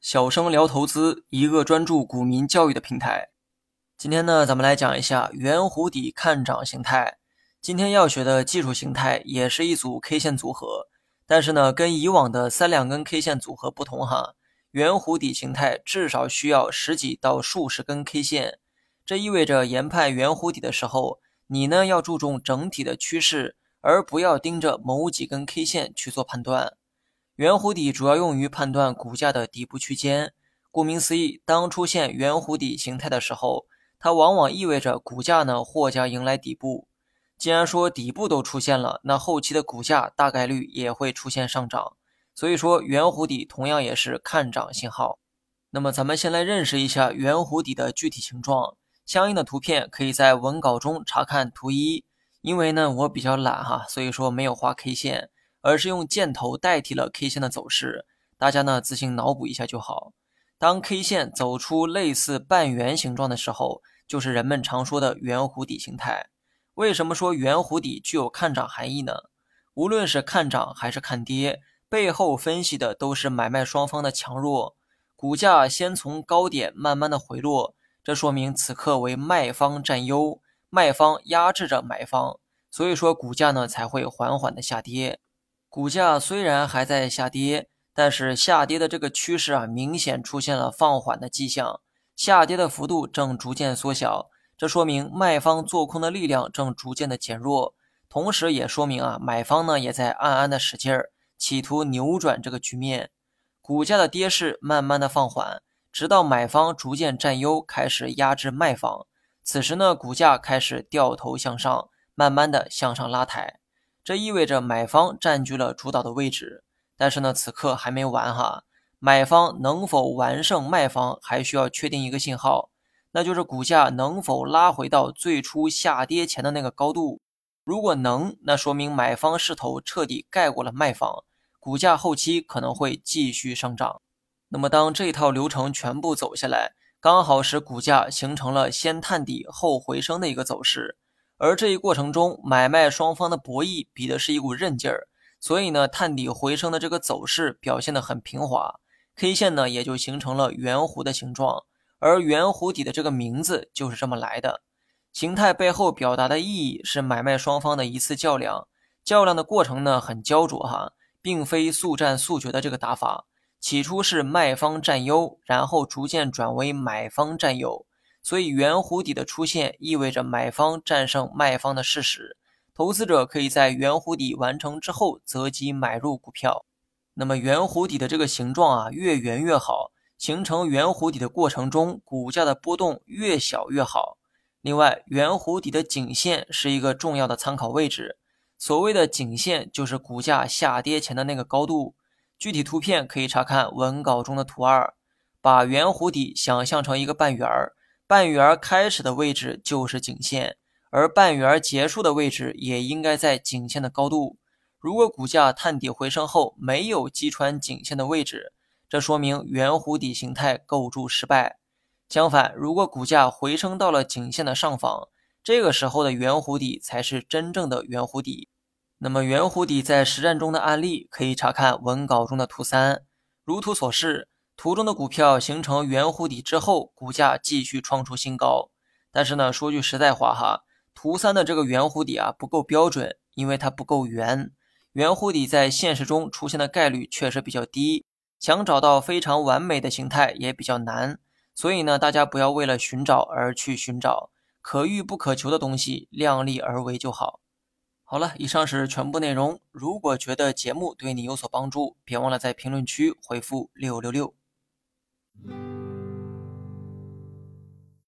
小生聊投资，一个专注股民教育的平台。今天呢，咱们来讲一下圆弧底看涨形态。今天要学的技术形态也是一组 K 线组合，但是呢，跟以往的三两根 K 线组合不同哈。圆弧底形态至少需要十几到数十根 K 线，这意味着研判圆弧底的时候，你呢要注重整体的趋势，而不要盯着某几根 K 线去做判断。圆弧底主要用于判断股价的底部区间。顾名思义，当出现圆弧底形态的时候，它往往意味着股价呢或将迎来底部。既然说底部都出现了，那后期的股价大概率也会出现上涨。所以说，圆弧底同样也是看涨信号。那么咱们先来认识一下圆弧底的具体形状，相应的图片可以在文稿中查看图一。因为呢我比较懒哈，所以说没有画 K 线。而是用箭头代替了 K 线的走势，大家呢自行脑补一下就好。当 K 线走出类似半圆形状的时候，就是人们常说的圆弧底形态。为什么说圆弧底具有看涨含义呢？无论是看涨还是看跌，背后分析的都是买卖双方的强弱。股价先从高点慢慢的回落，这说明此刻为卖方占优，卖方压制着买方，所以说股价呢才会缓缓的下跌。股价虽然还在下跌，但是下跌的这个趋势啊，明显出现了放缓的迹象，下跌的幅度正逐渐缩小，这说明卖方做空的力量正逐渐的减弱，同时也说明啊，买方呢也在暗暗的使劲儿，企图扭转这个局面。股价的跌势慢慢的放缓，直到买方逐渐占优，开始压制卖方，此时呢，股价开始掉头向上，慢慢的向上拉抬。这意味着买方占据了主导的位置，但是呢，此刻还没完哈。买方能否完胜卖方，还需要确定一个信号，那就是股价能否拉回到最初下跌前的那个高度。如果能，那说明买方势头彻底盖过了卖方，股价后期可能会继续上涨。那么，当这套流程全部走下来，刚好使股价形成了先探底后回升的一个走势。而这一过程中，买卖双方的博弈比的是一股韧劲儿，所以呢，探底回升的这个走势表现得很平滑，K 线呢也就形成了圆弧的形状，而圆弧底的这个名字就是这么来的。形态背后表达的意义是买卖双方的一次较量，较量的过程呢很焦灼哈，并非速战速决的这个打法，起初是卖方占优，然后逐渐转为买方占优。所以圆弧底的出现意味着买方战胜卖方的事实，投资者可以在圆弧底完成之后择机买入股票。那么圆弧底的这个形状啊，越圆越好。形成圆弧底的过程中，股价的波动越小越好。另外，圆弧底的颈线是一个重要的参考位置。所谓的颈线就是股价下跌前的那个高度。具体图片可以查看文稿中的图二。把圆弧底想象成一个半圆儿。半圆开始的位置就是颈线，而半圆结束的位置也应该在颈线的高度。如果股价探底回升后没有击穿颈线的位置，这说明圆弧底形态构筑失败。相反，如果股价回升到了颈线的上方，这个时候的圆弧底才是真正的圆弧底。那么，圆弧底在实战中的案例可以查看文稿中的图三，如图所示。图中的股票形成圆弧底之后，股价继续创出新高。但是呢，说句实在话哈，图三的这个圆弧底啊不够标准，因为它不够圆。圆弧底在现实中出现的概率确实比较低，想找到非常完美的形态也比较难。所以呢，大家不要为了寻找而去寻找，可遇不可求的东西，量力而为就好。好了，以上是全部内容。如果觉得节目对你有所帮助，别忘了在评论区回复六六六。Mm-hmm.